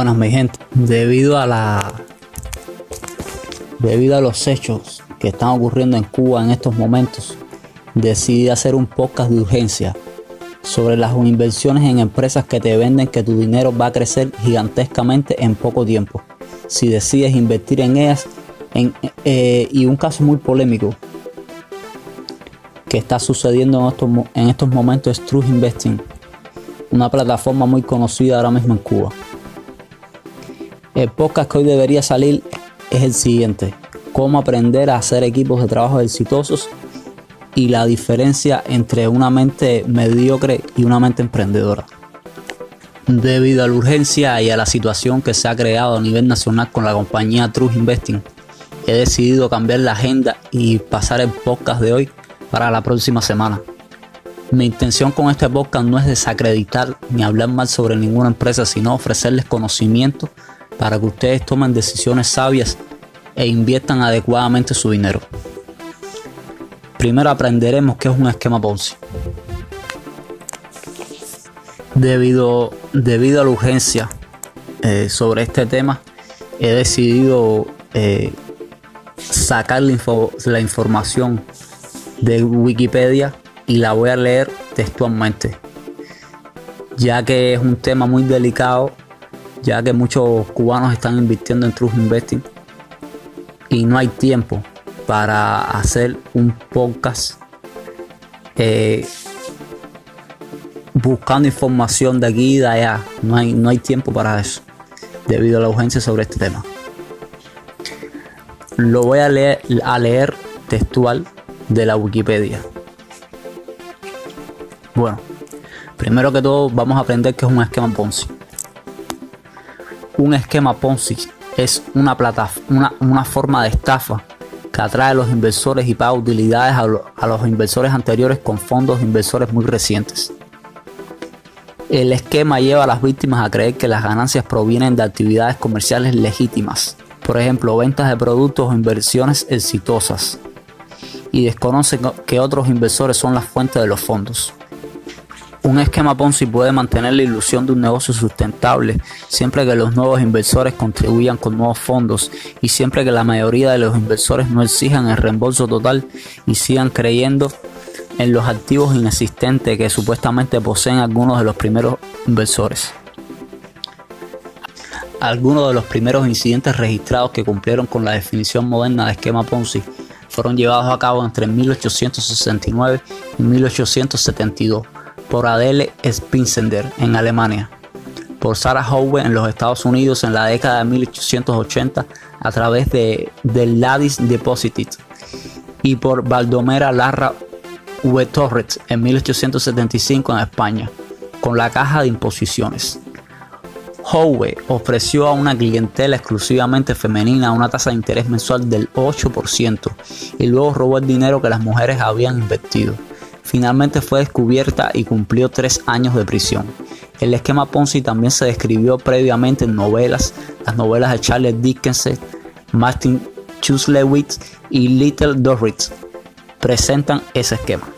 Buenas mi gente, debido a la debido a los hechos que están ocurriendo en Cuba en estos momentos, decidí hacer un podcast de urgencia sobre las inversiones en empresas que te venden que tu dinero va a crecer gigantescamente en poco tiempo. Si decides invertir en ellas, eh, y un caso muy polémico que está sucediendo en estos, en estos momentos es True Investing, una plataforma muy conocida ahora mismo en Cuba. El podcast que hoy debería salir es el siguiente, cómo aprender a hacer equipos de trabajo exitosos y la diferencia entre una mente mediocre y una mente emprendedora. Debido a la urgencia y a la situación que se ha creado a nivel nacional con la compañía True Investing, he decidido cambiar la agenda y pasar el podcast de hoy para la próxima semana. Mi intención con este podcast no es desacreditar ni hablar mal sobre ninguna empresa, sino ofrecerles conocimiento para que ustedes tomen decisiones sabias e inviertan adecuadamente su dinero. Primero aprenderemos qué es un esquema Ponzi. Debido, debido a la urgencia eh, sobre este tema, he decidido eh, sacar la, la información de Wikipedia y la voy a leer textualmente, ya que es un tema muy delicado, ya que muchos cubanos están invirtiendo en True Investing y no hay tiempo para hacer un podcast eh, buscando información de aquí y de allá. No hay, no hay tiempo para eso, debido a la urgencia sobre este tema. Lo voy a leer, a leer textual de la Wikipedia. Bueno, primero que todo vamos a aprender qué es un esquema Ponzi. Un esquema Ponzi es una, plata, una, una forma de estafa que atrae a los inversores y paga utilidades a, los inversores anteriores con fondos de inversores muy recientes. El esquema lleva a las víctimas a creer que las ganancias provienen de actividades comerciales legítimas, por ejemplo, ventas de productos o inversiones exitosas, y desconocen que otros inversores son las fuentes de los fondos. Un esquema Ponzi puede mantener la ilusión de un negocio sustentable siempre que los nuevos inversores contribuyan con nuevos fondos y siempre que la mayoría de los inversores no exijan el reembolso total y sigan creyendo en los activos inexistentes que supuestamente poseen algunos de los primeros inversores. Algunos de los primeros incidentes registrados que cumplieron con la definición moderna de esquema Ponzi fueron llevados a cabo entre 1869 y 1872 por Adele Spinsender en Alemania, por Sarah Howe en los Estados Unidos en la década de 1880 a través de, del Ladis Deposited y por Baldomera Larra V. Torres en 1875 en España con la caja de imposiciones. Howe ofreció a una clientela exclusivamente femenina una tasa de interés mensual del 8% y luego robó el dinero que las mujeres habían invertido. Finalmente fue descubierta y cumplió tres años de prisión. El esquema Ponzi también se describió previamente en novelas, las novelas de Charles Dickens, Martin Chuslewicz y Little Dorrit presentan ese esquema.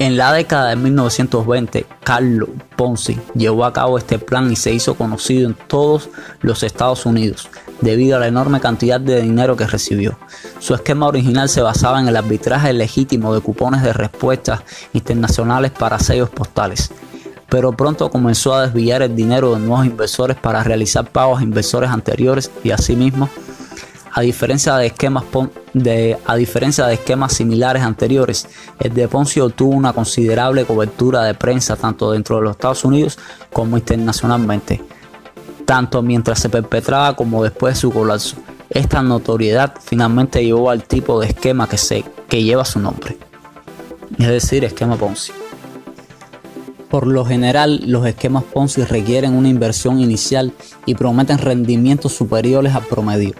En la década de 1920, Carlo Ponzi llevó a cabo este plan y se hizo conocido en todos los Estados Unidos debido a la enorme cantidad de dinero que recibió. Su esquema original se basaba en el arbitraje legítimo de cupones de respuestas internacionales para sellos postales, pero pronto comenzó a desviar el dinero de nuevos inversores para realizar pagos a inversores anteriores y asimismo a diferencia de esquemas, de, a diferencia de esquemas similares anteriores, el de Ponzi obtuvo una considerable cobertura de prensa tanto dentro de los Estados Unidos como internacionalmente, tanto mientras se perpetraba como después de su colapso. Esta notoriedad finalmente llevó al tipo de esquema que, se, que lleva su nombre, es decir, esquema Ponzi. Por lo general, los esquemas Ponzi requieren una inversión inicial y prometen rendimientos superiores al promedio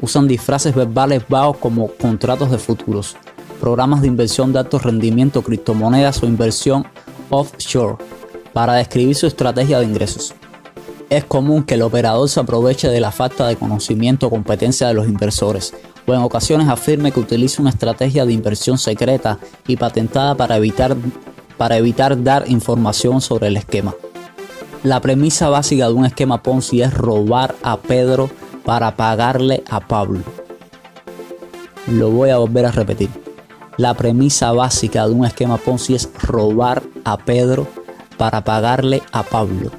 usan disfraces verbales bajos como contratos de futuros, programas de inversión de alto rendimiento, criptomonedas o inversión offshore para describir su estrategia de ingresos. Es común que el operador se aproveche de la falta de conocimiento o competencia de los inversores, o en ocasiones afirme que utiliza una estrategia de inversión secreta y patentada para evitar, para evitar dar información sobre el esquema. La premisa básica de un esquema Ponzi es robar a Pedro para pagarle a Pablo. Lo voy a volver a repetir. La premisa básica de un esquema Ponzi es robar a Pedro para pagarle a Pablo.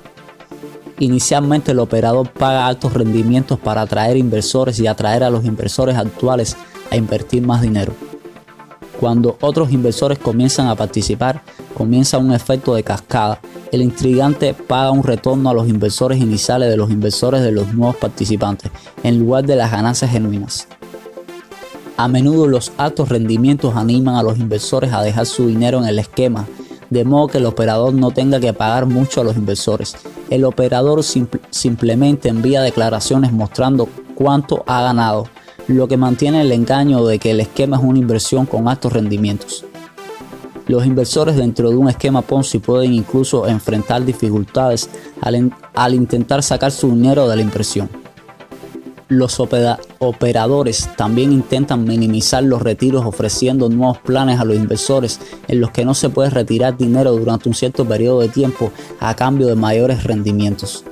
Inicialmente el operador paga altos rendimientos para atraer inversores y atraer a los inversores actuales a invertir más dinero. Cuando otros inversores comienzan a participar, comienza un efecto de cascada. El intrigante paga un retorno a los inversores iniciales de los inversores de los nuevos participantes, en lugar de las ganancias genuinas. A menudo los altos rendimientos animan a los inversores a dejar su dinero en el esquema, de modo que el operador no tenga que pagar mucho a los inversores. El operador simplemente envía declaraciones mostrando cuánto ha ganado, lo que mantiene el engaño de que el esquema es una inversión con altos rendimientos. Los inversores dentro de un esquema Ponzi pueden incluso enfrentar dificultades al, intentar sacar su dinero de la impresión. Los operadores también intentan minimizar los retiros ofreciendo nuevos planes a los inversores en los que no se puede retirar dinero durante un cierto periodo de tiempo a cambio de mayores rendimientos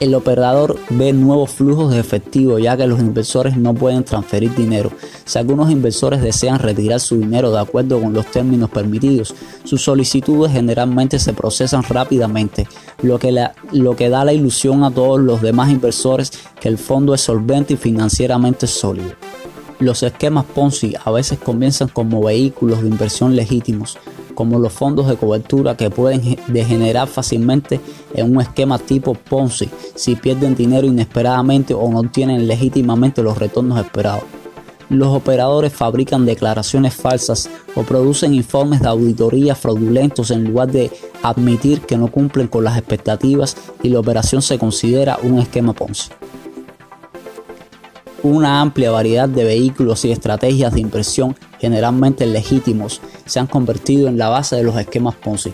el operador ve nuevos flujos de efectivo ya que los inversores no pueden transferir dinero. Si algunos inversores desean retirar su dinero de acuerdo con los términos permitidos, sus solicitudes generalmente se procesan rápidamente, lo que, lo que da la ilusión a todos los demás inversores que el fondo es solvente y financieramente sólido. Los esquemas Ponzi a veces comienzan como vehículos de inversión legítimos, como los fondos de cobertura que pueden degenerar fácilmente en un esquema tipo Ponzi si pierden dinero inesperadamente o no obtienen legítimamente los retornos esperados. Los operadores fabrican declaraciones falsas o producen informes de auditoría fraudulentos en lugar de admitir que no cumplen con las expectativas y la operación se considera un esquema Ponzi. Una amplia variedad de vehículos y estrategias de inversión generalmente legítimos, se han convertido en la base de los esquemas Ponzi.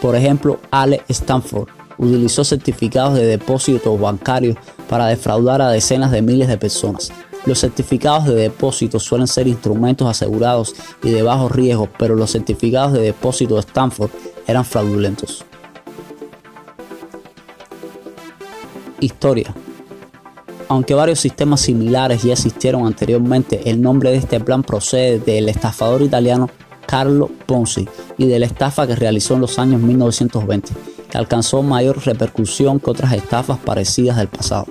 Por ejemplo, Ale Stanford utilizó certificados de depósitos bancarios para defraudar a decenas de miles de personas. Los certificados de depósito suelen ser instrumentos asegurados y de bajo riesgo, pero los certificados de depósito de Stanford eran fraudulentos. Historia aunque varios sistemas similares ya existieron anteriormente, el nombre de este plan procede del estafador italiano Carlo Ponzi y de la estafa que realizó en los años 1920, que alcanzó mayor repercusión que otras estafas parecidas del pasado.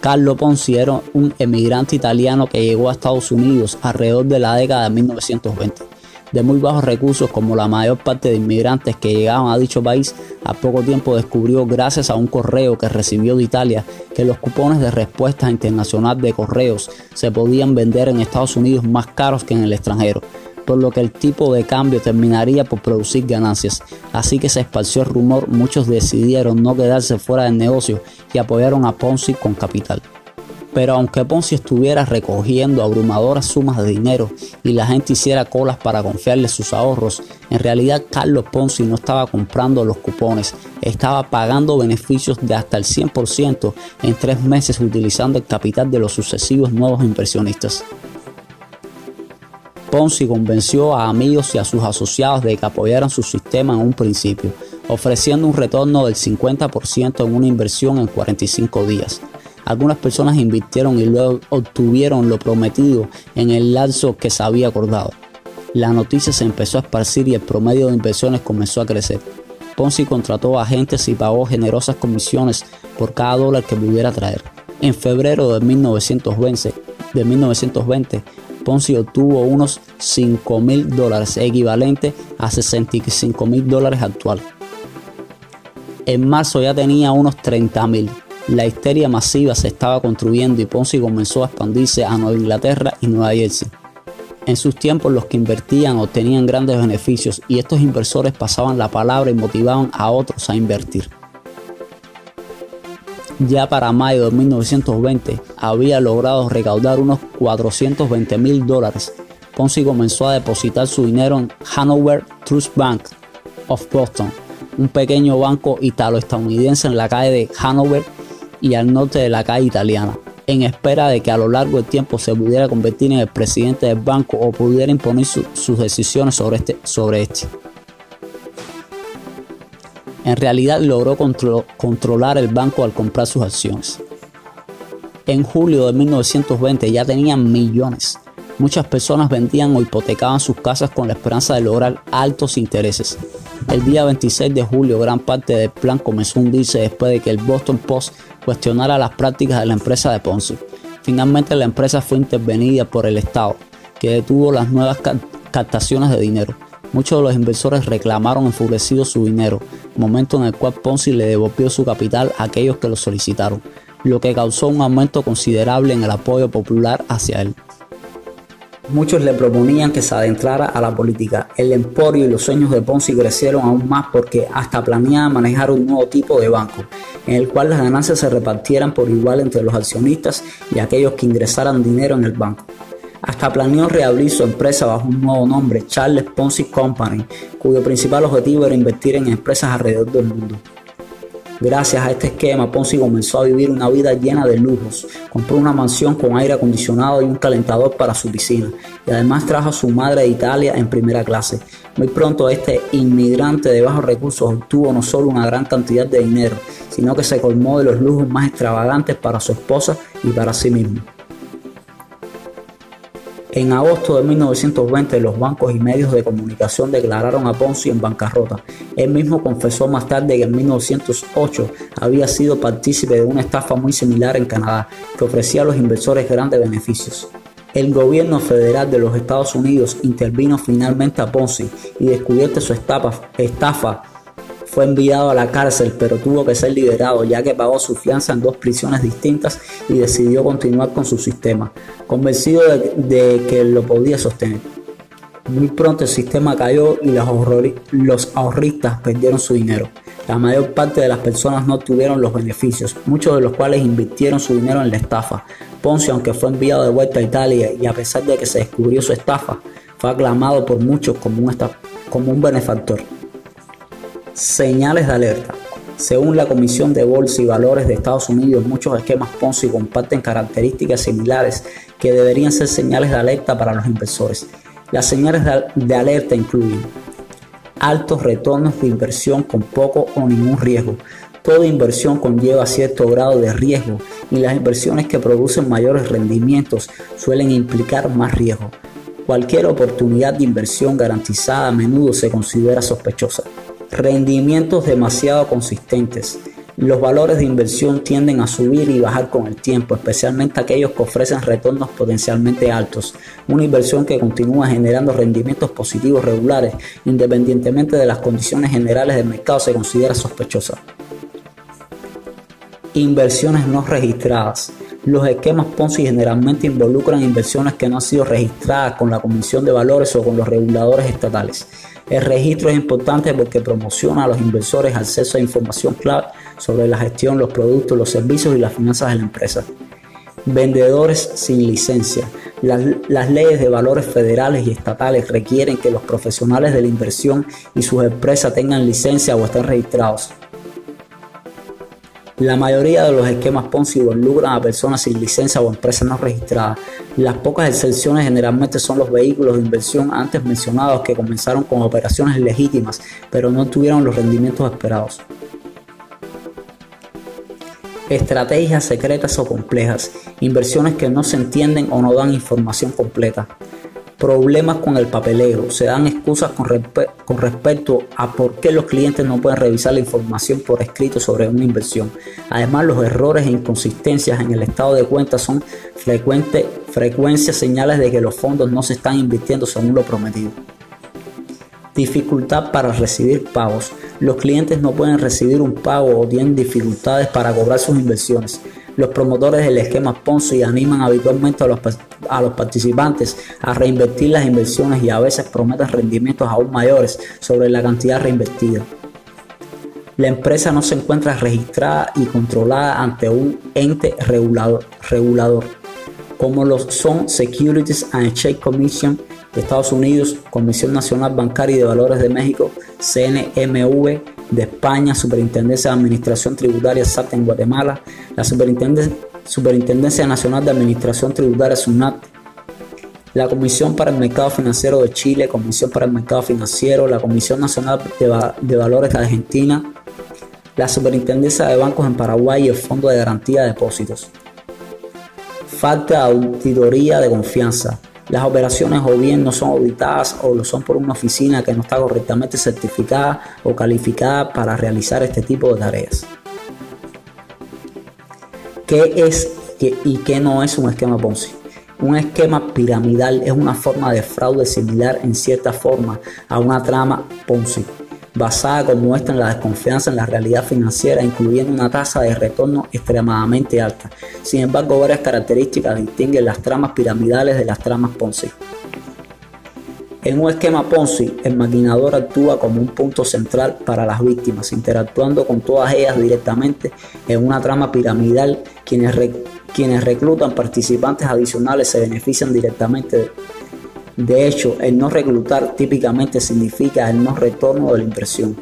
Carlo Ponzi era un emigrante italiano que llegó a Estados Unidos alrededor de la década de 1920 de muy bajos recursos como la mayor parte de inmigrantes que llegaban a dicho país, a poco tiempo descubrió gracias a un correo que recibió de Italia que los cupones de respuesta internacional de correos se podían vender en Estados Unidos más caros que en el extranjero, por lo que el tipo de cambio terminaría por producir ganancias. Así que se esparció el rumor, muchos decidieron no quedarse fuera del negocio y apoyaron a Ponzi con capital. Pero aunque Ponzi estuviera recogiendo abrumadoras sumas de dinero y la gente hiciera colas para confiarle sus ahorros, en realidad Carlos Ponzi no estaba comprando los cupones, estaba pagando beneficios de hasta el 100% en tres meses utilizando el capital de los sucesivos nuevos inversionistas. Ponzi convenció a amigos y a sus asociados de que apoyaran su sistema en un principio, ofreciendo un retorno del 50% en una inversión en 45 días. Algunas personas invirtieron y luego obtuvieron lo prometido en el lapso que se había acordado. La noticia se empezó a esparcir y el promedio de inversiones comenzó a crecer. Ponzi contrató agentes y pagó generosas comisiones por cada dólar que pudiera traer. En febrero de 1920, de 1920 Ponzi obtuvo unos 5 mil dólares, equivalente a 65 mil dólares actuales. En marzo ya tenía unos 30 mil. La histeria masiva se estaba construyendo y Ponzi comenzó a expandirse a Nueva Inglaterra y Nueva Jersey. En sus tiempos los que invertían obtenían grandes beneficios y estos inversores pasaban la palabra y motivaban a otros a invertir. Ya para mayo de 1920 había logrado recaudar unos 420 mil dólares. Ponzi comenzó a depositar su dinero en Hanover Trust Bank of Boston, un pequeño banco italo-estadounidense en la calle de Hanover y al norte de la calle italiana, en espera de que a lo largo del tiempo se pudiera convertir en el presidente del banco o pudiera imponer sus decisiones sobre este, sobre este. En realidad logró controlar el banco al comprar sus acciones. En julio de 1920 ya tenían millones. Muchas personas vendían o hipotecaban sus casas con la esperanza de lograr altos intereses. El día 26 de julio gran parte del plan comenzó a hundirse después de que el Boston Post cuestionara las prácticas de la empresa de Ponzi. Finalmente la empresa fue intervenida por el Estado, que detuvo las nuevas captaciones de dinero. Muchos de los inversores reclamaron enfurecidos su dinero, momento en el cual Ponzi le devolvió su capital a aquellos que lo solicitaron lo que causó un aumento considerable en el apoyo popular hacia él. Muchos le proponían que se adentrara a la política. El emporio y los sueños de Ponzi crecieron aún más porque hasta planeaba manejar un nuevo tipo de banco, en el cual las ganancias se repartieran por igual entre los accionistas y aquellos que ingresaran dinero en el banco. Hasta planeó reabrir su empresa bajo un nuevo nombre, Charles Ponzi Company, cuyo principal objetivo era invertir en empresas alrededor del mundo. Gracias a este esquema, Ponzi comenzó a vivir una vida llena de lujos. Compró una mansión con aire acondicionado y un calentador para su piscina. Y además trajo a su madre de Italia en primera clase. Muy pronto este inmigrante de bajos recursos obtuvo no solo una gran cantidad de dinero, sino que se colmó de los lujos más extravagantes para su esposa y para sí mismo. En agosto de 1920 los bancos y medios de comunicación declararon a Ponzi en bancarrota. Él mismo confesó más tarde que en 1908 había sido partícipe de una estafa muy similar en Canadá que ofrecía a los inversores grandes beneficios. El gobierno federal de los Estados Unidos intervino finalmente a Ponzi y descubierto su estafa fue enviado a la cárcel, pero tuvo que ser liberado ya que pagó su fianza en dos prisiones distintas y decidió continuar con su sistema, convencido de, que lo podía sostener. Muy pronto el sistema cayó y los, ahorristas perdieron su dinero. La mayor parte de las personas no tuvieron los beneficios, muchos de los cuales invirtieron su dinero en la estafa. Ponce, aunque fue enviado de vuelta a Italia y a pesar de que se descubrió su estafa, fue aclamado por muchos como un benefactor. Señales de alerta. Según la Comisión de Bolsa y Valores de Estados Unidos, muchos esquemas Ponzi comparten características similares que deberían ser señales de alerta para los inversores. Las señales de alerta incluyen altos retornos de inversión con poco o ningún riesgo. Toda inversión conlleva cierto grado de riesgo y las inversiones que producen mayores rendimientos suelen implicar más riesgo. Cualquier oportunidad de inversión garantizada a menudo se considera sospechosa rendimientos demasiado consistentes. Los valores de inversión tienden a subir y bajar con el tiempo, especialmente aquellos que ofrecen retornos potencialmente altos. Una inversión que continúa generando rendimientos positivos regulares, independientemente de las condiciones generales del mercado, se considera sospechosa. Inversiones no registradas. Los esquemas Ponzi generalmente involucran inversiones que no han sido registradas con la Comisión de Valores o con los reguladores estatales. El registro es importante porque promociona a los inversores acceso a información clave sobre la gestión, los productos, los servicios y las finanzas de la empresa. Vendedores sin licencia. Las, las, leyes de valores federales y estatales requieren que los profesionales de la inversión y sus empresas tengan licencia o estén registrados. La mayoría de los esquemas Ponzi involucran a personas sin licencia o empresas no registradas. Las pocas excepciones generalmente son los vehículos de inversión antes mencionados que comenzaron con operaciones legítimas, pero no tuvieron los rendimientos esperados. Estrategias secretas o complejas, inversiones que no se entienden o no dan información completa problemas con el papeleo, se dan excusas con, respecto a por qué los clientes no pueden revisar la información por escrito sobre una inversión. Además, los errores e inconsistencias en el estado de cuenta son frecuentes frecuencias señales de que los fondos no se están invirtiendo según lo prometido. Dificultad para recibir pagos. Los clientes no pueden recibir un pago o tienen dificultades para cobrar sus inversiones. Los promotores del esquema Ponzi animan habitualmente a los, a los participantes a reinvertir las inversiones y a veces prometen rendimientos aún mayores sobre la cantidad reinvertida. La empresa no se encuentra registrada y controlada ante un ente regulador, regulador como lo son Securities and Exchange Commission de Estados Unidos, Comisión Nacional Bancaria y de Valores de México, CNMV de España, Superintendencia de Administración Tributaria SAT en Guatemala, la Superintendencia, Nacional de Administración Tributaria SUNAT, la Comisión para el Mercado Financiero de Chile, Comisión para el Mercado Financiero, la Comisión Nacional de, de Valores de Argentina, la Superintendencia de Bancos en Paraguay y el Fondo de Garantía de Depósitos. Falta de auditoría de confianza. Las operaciones o bien no son auditadas o lo son por una oficina que no está correctamente certificada o calificada para realizar este tipo de tareas. ¿Qué es y qué no es un esquema Ponzi? Un esquema piramidal es una forma de fraude similar en cierta forma a una trama Ponzi, basada como muestra en la desconfianza en la realidad financiera, incluyendo una tasa de retorno extremadamente alta. Sin embargo, varias características distinguen las tramas piramidales de las tramas Ponzi. En un esquema Ponzi, el maquinador actúa como un punto central para las víctimas, interactuando con todas ellas directamente en una trama piramidal, quienes quienes reclutan participantes adicionales se benefician directamente. Hecho, el no reclutar típicamente significa el no retorno de la inversión.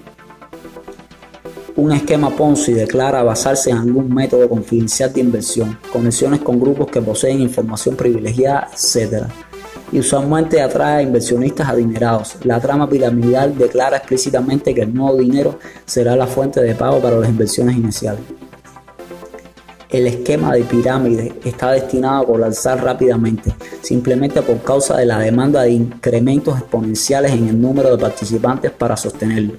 Un esquema Ponzi declara basarse en algún método confidencial de inversión, conexiones con grupos que poseen información privilegiada, etc. Y usualmente atrae a inversionistas adinerados. La trama piramidal declara explícitamente que el nuevo dinero será la fuente de pago para las inversiones iniciales. El esquema de pirámide está destinado a colapsar rápidamente, simplemente por causa de la demanda de incrementos exponenciales en el número de participantes para sostenerlo.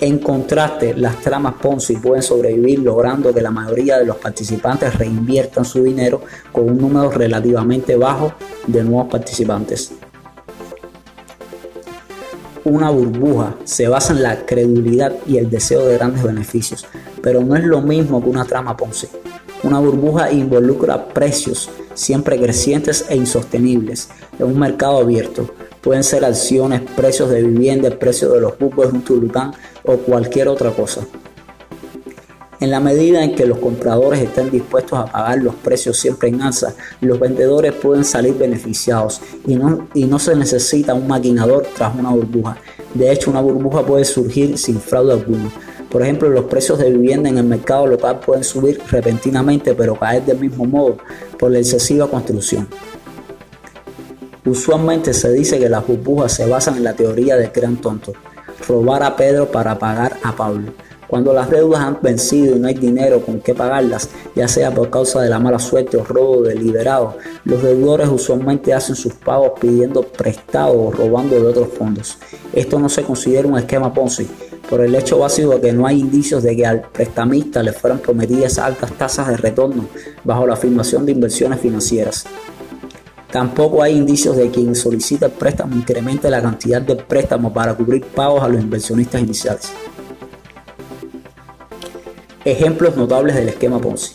En contraste, las tramas Ponzi pueden sobrevivir logrando que la mayoría de los participantes reinviertan su dinero con un número relativamente bajo de nuevos participantes. Una burbuja se basa en la credulidad y el deseo de grandes beneficios, pero no es lo mismo que una trama Ponzi. Una burbuja involucra precios siempre crecientes e insostenibles en un mercado abierto. Pueden ser acciones, precios de vivienda, el precio de los buques de un tulipán o cualquier otra cosa. En la medida en que los compradores estén dispuestos a pagar los precios siempre en alza, los vendedores pueden salir beneficiados y no, se necesita un maquinador tras una burbuja. De hecho, una burbuja puede surgir sin fraude alguno. Por ejemplo, los precios de vivienda en el mercado local pueden subir repentinamente pero caer del mismo modo por la excesiva construcción. Usualmente se dice que las burbujas se basan en la teoría del gran tonto, robar a Pedro para pagar a Pablo. Cuando las deudas han vencido y no hay dinero con qué pagarlas, ya sea por causa de la mala suerte o robo deliberado, los deudores usualmente hacen sus pagos pidiendo prestado o robando de otros fondos. Esto no se considera un esquema Ponzi, por el hecho básico de que no hay indicios de que al prestamista le fueran prometidas altas tasas de retorno bajo la afirmación de inversiones financieras. Tampoco hay indicios de que quien solicita préstamo incremente la cantidad de préstamo para cubrir pagos a los inversionistas iniciales. Ejemplos notables del esquema Ponzi.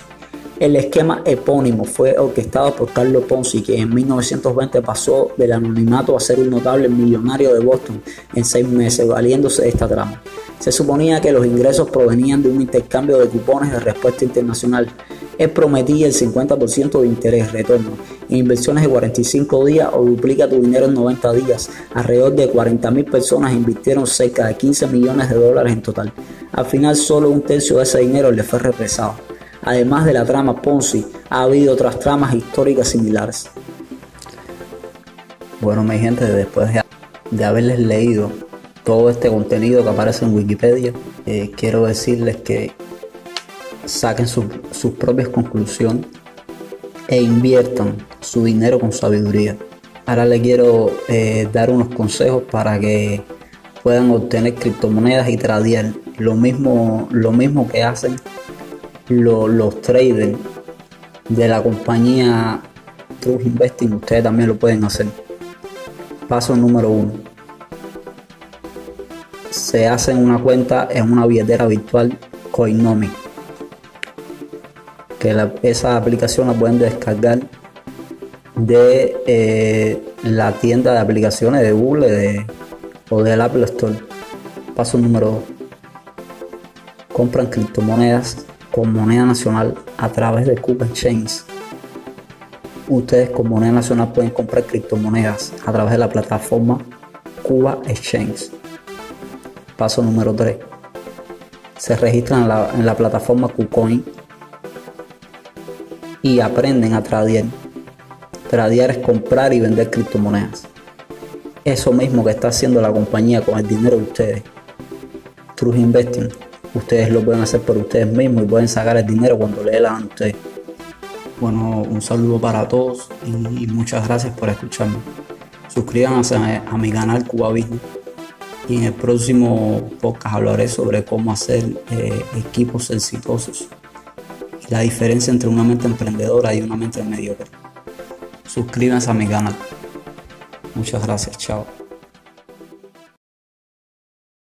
El esquema epónimo fue orquestado por Carlos Ponzi, que en 1920 pasó del anonimato a ser un notable millonario de Boston en seis meses, valiéndose de esta trama. Se suponía que los ingresos provenían de un intercambio de cupones de respuesta internacional. Él prometía el 50% de interés retorno en inversiones de 45 días o duplica tu dinero en 90 días. Alrededor de 40.000 personas invirtieron cerca de 15 millones de dólares en total. Al final solo un tercio de ese dinero le fue represado. Además de la trama Ponzi, ha habido otras tramas históricas similares. Bueno, mi gente, después de, haberles leído todo este contenido que aparece en Wikipedia, eh, quiero decirles que saquen sus propias conclusiones e inviertan su dinero con sabiduría. Ahora les quiero eh, dar unos consejos para que puedan obtener criptomonedas y tradear lo mismo, lo mismo que hacen los traders de la compañía True Investing. Ustedes también lo pueden hacer. Paso número uno. Se hacen una cuenta en una billetera virtual Coinomi. Que esa aplicación la pueden descargar de eh, la tienda de aplicaciones de Google o del Apple Store. Paso número 2. Compran criptomonedas moneda nacional a través de Cuba Exchange. Ustedes con moneda nacional pueden comprar criptomonedas a través de la plataforma Cuba Exchange. Paso número 3. Se registran en la, en la plataforma KuCoin y aprenden a tradear Tradear es comprar y vender criptomonedas. Eso mismo que está haciendo la compañía con el dinero de ustedes. True Investing ustedes lo pueden hacer por ustedes mismos y pueden sacar el dinero cuando le dan a ustedes. Bueno, un saludo para todos y muchas gracias por escucharme. Suscríbanse a, mi canal Cuba Business y en el próximo podcast hablaré sobre cómo hacer eh, equipos exitosos y la diferencia entre una mente emprendedora y una mente mediocre. Suscríbanse a mi canal. Muchas gracias, chao.